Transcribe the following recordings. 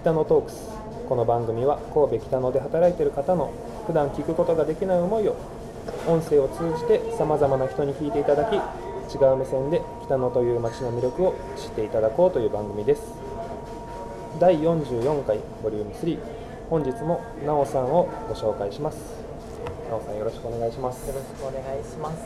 北野トークス。この番組は神戸北野で働いている方の普段聞くことができない思いを音声を通じてさまざまな人に聞いていただき違う目線で北野という街の魅力を知っていただこうという番組です。第44回ボリューム3本日もなおさんをご紹介します。なおさんよろしくお願いします。よろしくお願いします。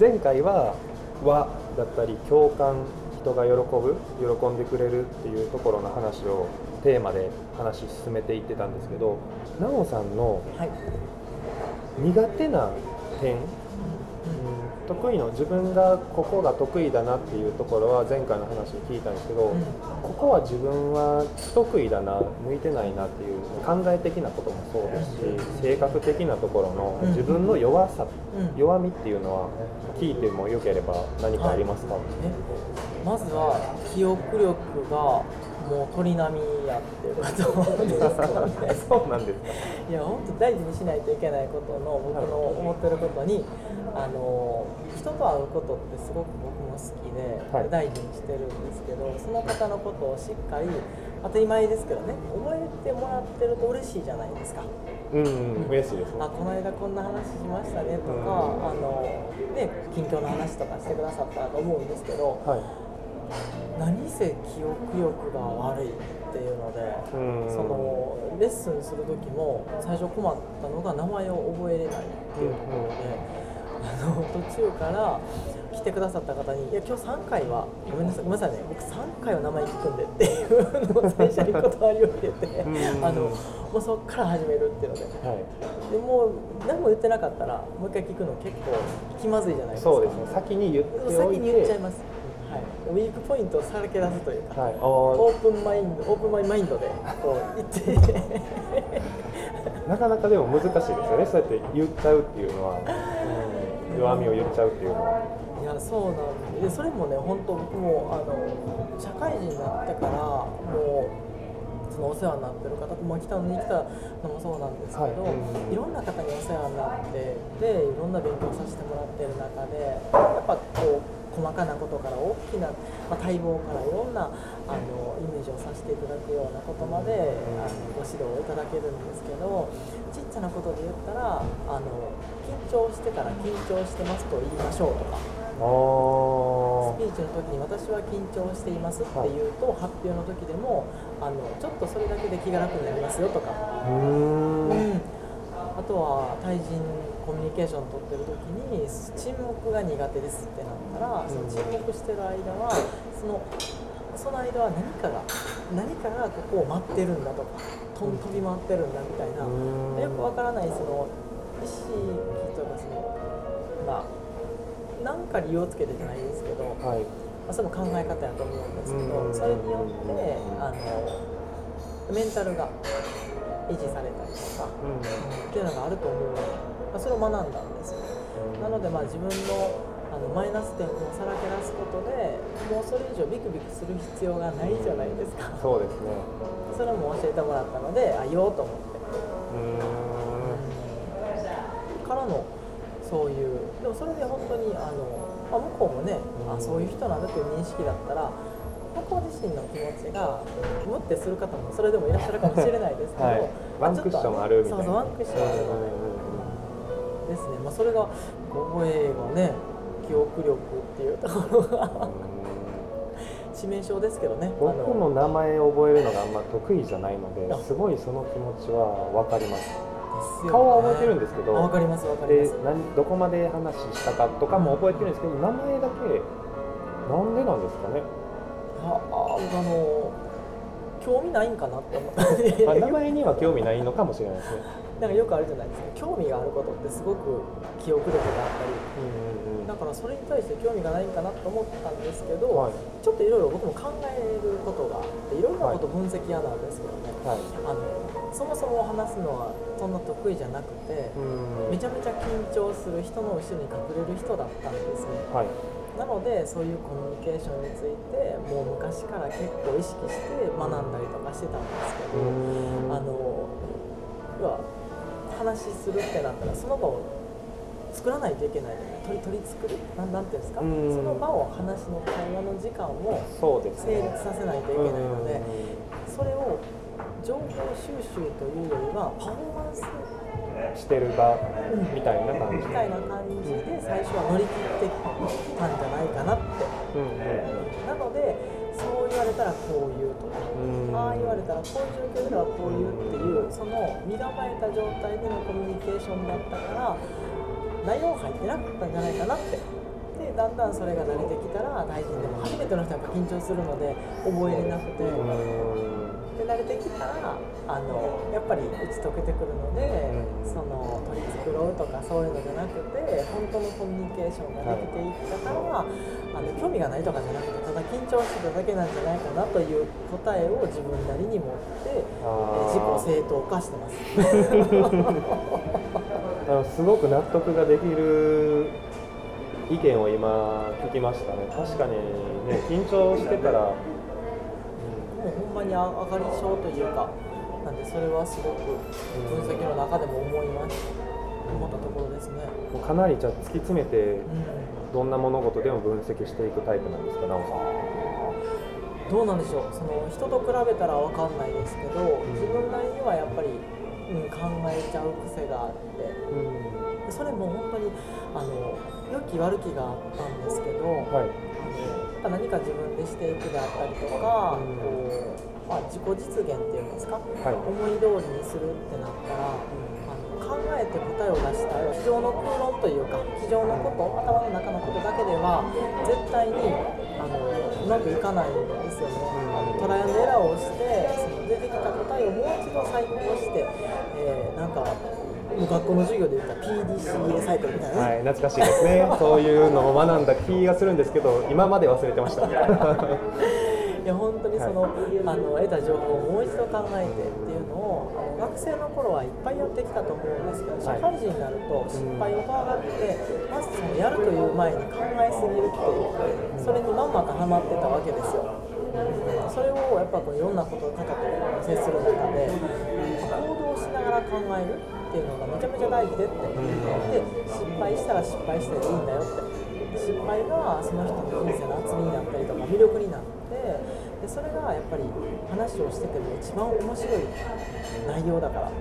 前回は和だったり共感人が喜ぶ喜んでくれるっていうところの話をテーマで話進めていってたんですけどなおさんのはい。苦手な点、うん得意の自分がここが得意だなっていうところは前回の話を聞いたんですけど、うん。ここは自分は不得意だな向いてないなっていう考え的なこともそうですし性格的なところの自分の弱さ、うん。弱みっていうのは聞いてもよければ何かありますか、えまずは記憶力がもう鳥並みやっていうことですかね。そうなんですか。いや本当大事にしないといけないことの僕の思ってることに、あの人と会うことってすごく僕も好きで、はい。大事にしてるんですけどその方のことをしっかり当たり前ですけどね覚えてもらってると嬉しいじゃないですか。うん、うん、嬉しいです。ねあこの間こんな話しましたねとか、あのね近況の話とかしてくださったらと思うんですけどはい何せ記憶力が悪いっていうので、うん。そのレッスンする時も最初困ったのが名前を覚えれないっていうところで、あの途中から来てくださった方に「いや今日3回はごめんなさいごめんなさいね僕3回は名前聞くんで」っていうのを最初に断りを入れて、うん。あのもうそこから始めるっていうので。はい。でもう何も言ってなかったらもう一回聞くの結構気まずいじゃないですか。そうですね。先に言っておいて。先に言っちゃいます、はい、ウィークポイントをさらけ出すというか、はい、オープンマインドオープンマイマインドでこう言って。なかなかでも難しいですよね。そうやって言っちゃうっていうのは、うん、弱みを言っちゃうっていうのは。いやそうなんでそれもね本当僕もあの社会人になってからもうそのお世話になってる方まあ北野に来たのもそうなんですけど、はい。うんいろんな方にお世話になってでいろんな勉強させてもらってる中でやっぱこう細かなことから大きな、まあ、待望からいろんなあのイメージをさせていただくようなことまであのご指導をいただけるんですけどちっちゃなことで言ったらあの緊張してから緊張してますと言いましょうとか。スピーチの時に私は緊張していますっていうと、発表の時でもあのちょっとそれだけで気が楽になりますよとか、あとは対人コミュニケーション取ってる時に沈黙が苦手ですってなったら、その沈黙してる間はそのその間は何かが何かがここを待ってるんだとか飛び回ってるんだみたいな、うん。よくわからないその意識とかそのまあなんか理由をつけてじゃないですけど、はい。まあ、それも考え方やと思うんですけど、うん。それによってあのメンタルが維持されたりとか、うん。っていうのがあると思うので、まあ、それを学んだんですよ。なのでまあ自分のあのマイナス点をさらけ出すことでもうそれ以上ビクビクする必要がないじゃないですか。そうですね。それも教えてもらったのであ言おうと思って、うからのそういうでもそれで本当にあの、まあ、向こうもね、あそういう人なんだという認識だったら向こう自身の気持ちがムってする方もそれでもいらっしゃるかもしれないですけど、はい。まあワンクッションあるみたいな。そうそうワンクッションあるので、ですね、まあ、それが覚えがね記憶力っていうところがんうん致命傷ですけどね。僕あも名前覚えるのがあんま得意じゃないのであすごいその気持ちは分かります。顔は覚えてるんですけどかりますわかりでます。何どこまで話したかとかも覚えてるんですけど名前だけなんでなんですかねあああの興味ないんかなって思っまあて名前には興味ないのかもしれないですね。なんかよくあるじゃないですか。興味があることってすごく記憶力があったり。うんうんうん。だからそれに対して興味がないんかなと思ったんですけど、はい。ちょっといろいろ僕も考えることがあっていろんなこと分析嫌なんですけどね、はい。あのそもそも話すのはそんな得意じゃなくて、うん。めちゃめちゃ緊張する人の後ろに隠れる人だったんですねはいなのでそういうコミュニケーションについてもう昔から結構意識して学んだりとかしてたんですけど、うん。あの要は話するってなったらその場を作らないといけない取り取り作るなんなんていうんですか、うん。その場を話の会話の時間を成立させないといけないので、それを収集というよりはパフォーマンスしてる場みたいな感じ、みたいな感じで最初は乗り切ってたんじゃないかなって。うんうん。なのでそう言われたらこう言うとか。うん。ああ言われたらこういう状況ではこう言うっていうその身構えた状態でのコミュニケーションだったから内容入ってなかったんじゃないかなって。でだんだんそれが慣れてきたら大臣でも初めての人はやっぱ緊張するので覚えれなくて。慣れてきたらあのやっぱり打ち解けてくるので、うん。その取り繕うとかそういうのじゃなくて本当のコミュニケーションができていったから、あの興味がないとかじゃなくてただ緊張してただけなんじゃないかなという答えを自分なりに持って自己正当化してます。あのすごく納得ができる意見を今聞きましたね。確かにね緊張してたら、まに上がり症というかなんでそれはすごく分析の中でも思います思ったところですね。もうかなりじゃあ突き詰めてうんどんな物事でも分析していくタイプなんですか奈緒さんどうなんでしょう。その人と比べたら分かんないですけど自分なりにはやっぱり、うん、考えちゃう癖があって。うん。でそれも本当にあの良き悪きがあったんですけど、はい。あの何か自分でしていくであったりとか、まあ、自己実現っていうんですか、はい。思い通りにするってなったら、あの考えて答えを出したい机上の空論というか机上のこと頭の中のことだけでは絶対にあのうまくいかないんですよね。あのトライアンドエラーをしてその出てきた答えをもう一度再考して、えーなんかもう学校の授業で言ったら PDCA サイクルみたいなね、はい、懐かしいですね。そういうのを学んだ気がするんですけど今まで忘れてました。いや本当にその,、あの得た情報をもう一度考えてっていうのをあの学生の頃はいっぱいやってきたと思うんですけど社会人になると失敗を怖がって、まずそのやるという前に考えすぎるっていうそれにまんまとハマってたわけですよ。それをやっぱこういろんなこと方と接する中で行動しながら考えるっていうのがめちゃめちゃ大事でって。で失敗したら失敗したでいいんだよって。失敗がその人の人生の厚みになったりとか魅力になってでそれがやっぱり話をしてても一番面白い内容だから。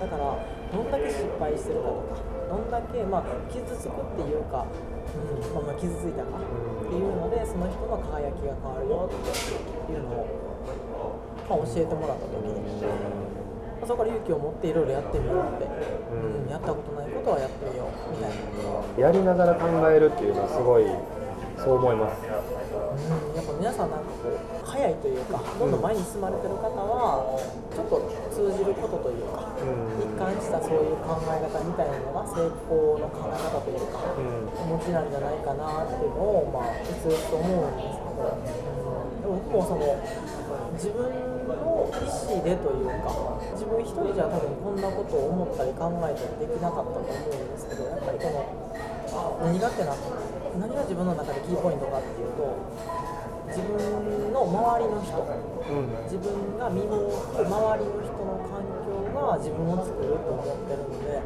だからどんだけ失敗してるかとかどんだけ、まあ、傷つくっていうか、うんまあ、まあ傷ついたかっていうのでその人の輝きが変わるよっていうのを、まあ、教えてもらった時に、まあそこから勇気を持っていろいろやってみようって、うん。うんやったことないことはやってみようみたいな。やりながら考えるっていうのはすごいそう思います。うん、皆さんなんかこう早いというかどんどん前に進まれてる方はちょっと通じることというか、うん。一貫したそういう考え方みたいなのが成功の考え方というか、うんお持ちなんじゃないかなっていうのをまあうつうつと思うんですけど、うん、でも僕もその自分の意思でというか自分一人じゃ多分こんなことを思ったり考えたりできなかったと思うんですけどやっぱりこの何がってな何が自分の中でキーポイントかっていうと自分の周りの人うん自分が身を置く周りの人の環境が自分を作ると思ってるので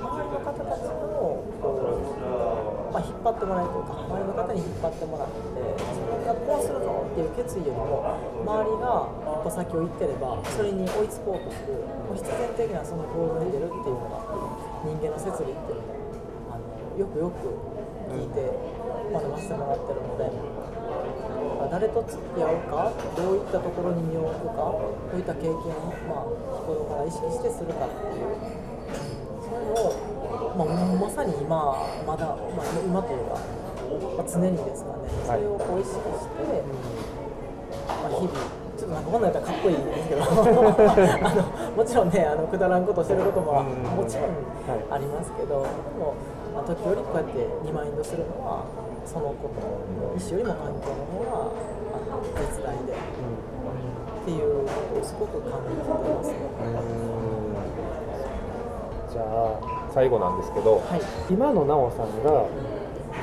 周りの方たちをこう、まあ、引っ張ってもらえるというか周りの方に引っ張ってもらって自分がこうするぞっていう決意よりも周りが一歩先を行ってればそれに追いつこうとするもう必然的なその行動に出るっていうのが人間の摂理っていうのをあのよくよく聞いて学ばせてもらってるので。誰と付き合うかどういったところに身を置くかどういった経験を、まあ、日頃から意識してするかっていうそういうのを、まあ、まさに今まだ、まあ、今というか、まあ、常にですかねそれをこう意識して、まあ、日々ちょっとなんかこんなんやったらかっこいいんですけどあのもちろんねあのくだらんことしてることももちろんありますけど、でも、まあ、時折こうやってリマインドするのはそのことの意思よりも環境の方が絶大で、っていうことをすごく感じてますね。じゃあ最後なんですけど、はい。今の奈緒さんが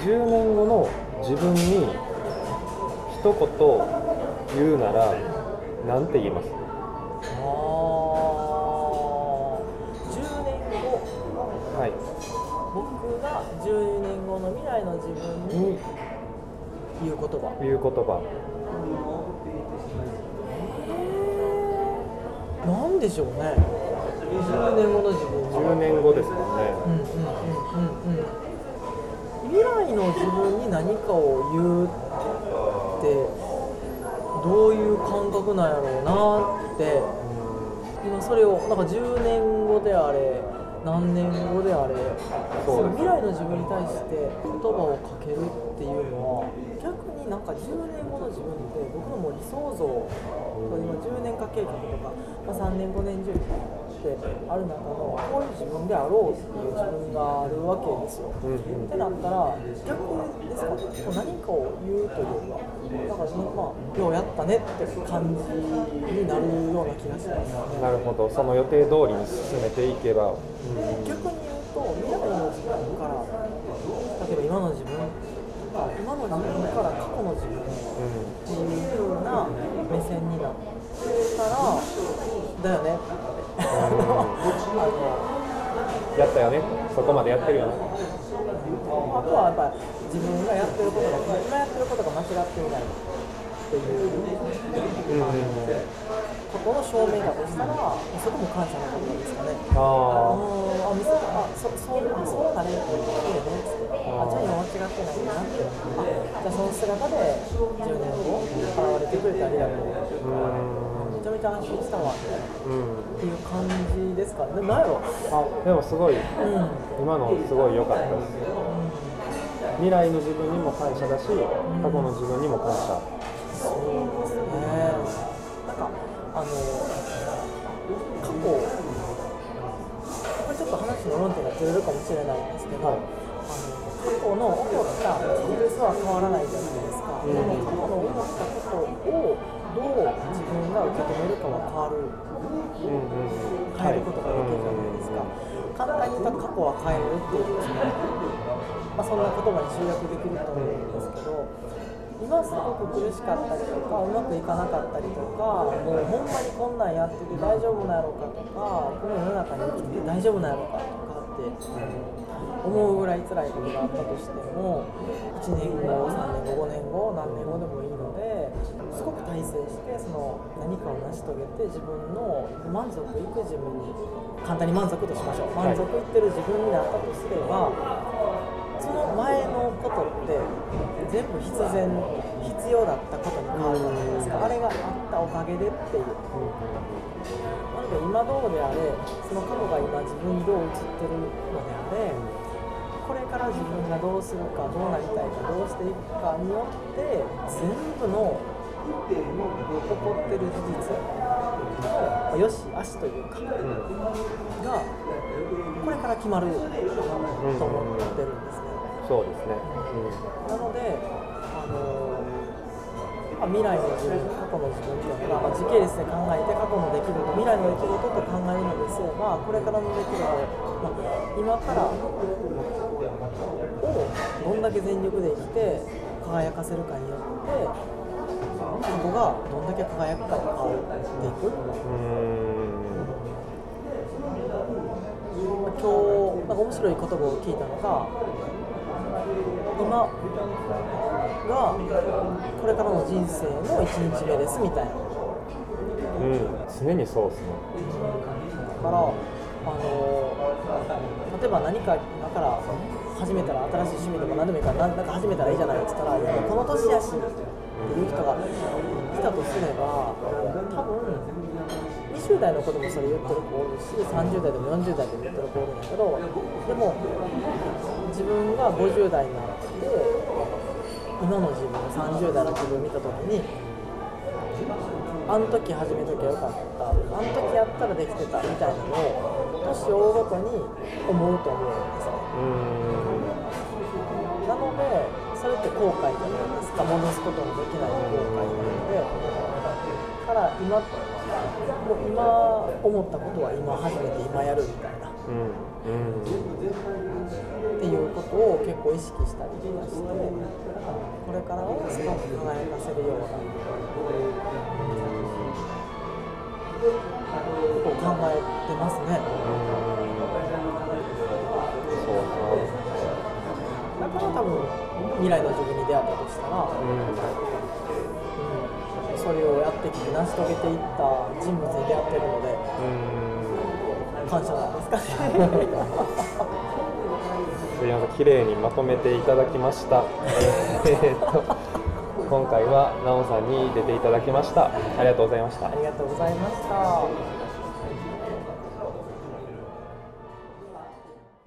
10年後の自分に一言言うなら何て言います？後の自分にに言う言葉。言う言葉。んでしょうね。10年後の自分は。10年後ですもんね。うんうんうんうんうん。未来の自分に何かを言うってどういう感覚なんやろうなって。今それをなんか10年後であれ何年後であれそう未来の自分に対して言葉をかけるっていうのは逆になんか10年後の自分って僕のもう理想像今10年化計画とか、まあ、3年5年10年ってある中のこういう自分であろうっていう自分があるわけですよ。うんうん。ってなったら逆ですか？何かを言うというかだからまあようやったねって感じになるような気がしますよね。なるほど。その予定通りに進めていけば、うん。逆に言うと未来の自分から例えば今の自分あ今の自分から過去の自分っていう風な目線になったらだよねやったよね。そこまでやってるよねあとはやっぱり自分がやってることが今やってることが間違っていないっていううんうんことの証明だとしたらそこも感謝のことですかね。ああ見せたあそそうあそうだねって言ってねっつってあじゃあ今間違ってないなってあじゃあその姿で10年後現れてくれてありがとうあうめちゃめちゃ安心したわっんうんていう感じですかねなんやろあでもすごいうん今のすごい良かったです未来の自分にも感謝だし過去の自分にも感謝。そうですね。なんかあの過去これちょっと話の論点がずれるかもしれないんですけど、はい。あの過去の起こった事実は変わらないじゃないですか、うん。でも過去の思ったことをどう自分が受け止めるかは変わる。うんうんうん。変えることができるじゃないですか、簡単に言ったら過去は変えるっていう、まあ、そんな言葉に集約できると思うんですけど今すごく苦しかったりとかうまくいかなかったりとかもうほんまにこんなんやってて大丈夫なんやろうかとかこの世の中に生きて大丈夫なんやろうかとかって思うぐらい辛いことがあったとしても1年後3年後5年後何年後でもいいのですごく大成してその何かを成し遂げて自分の満足いく自分に簡単に満足としましょう。満足いってる自分になったとすれば前のことって全部必然必要だったことに変わるじゃないですか。あれがあったおかげでっていう。なので今どうであれその過去が今自分にどう映ってるのであれこれから自分がどうするかどうなりたいかどうしていくかによって全部の起こってる事実まあよし悪しというかがこれから決まると思ってるんで。そうですね、なので、あのまあ、未来の自分、過去の自分っていうのは、まあ、時系列で考えて過去の出来事、未来の出来事と考えるのですれば、これからの出来事、まあ、今からをどんだけ全力で生きて輝かせるかによって、過去がどんだけ輝くかに変わっていく。うん。まあ今日なんか面白い言葉を聞いたのが今がこれからの人生の1日目ですみたいな。うん、うん、常にそうですね。だからあの例えば何か今から始めたら新しい趣味でも何でもいいから何か始めたらいいじゃないって言ったらいやこの年やしっていう人がいたとすれば多分20代の子でもそれ言ってる子おるし30代でも40代でも言ってる子おるんだけどでも自分が50代になって今の自分30代の自分見た時にあの時始めときゃよかったあの時やったらできてたみたいなのを年を追うごとに思うと思うんですねうん。なのでそれって後悔じゃないですか戻すことのできない後悔なのでから今もう今思ったことは今初めて今やるみたいなっうんうんていうことを結構意識したりとかしてこれからをすごく輝かせるようなことを考えてますね。そうだから多分未来の自分に出会ったとしたら、かうんうん、それをやってきく成し遂げていった人物に出会ってるのでうん。感謝なんですかね。すみません綺麗にまとめていただきました。えーっと今回はなおさんに出ていただきました。ありがとうございました。ありがとうございました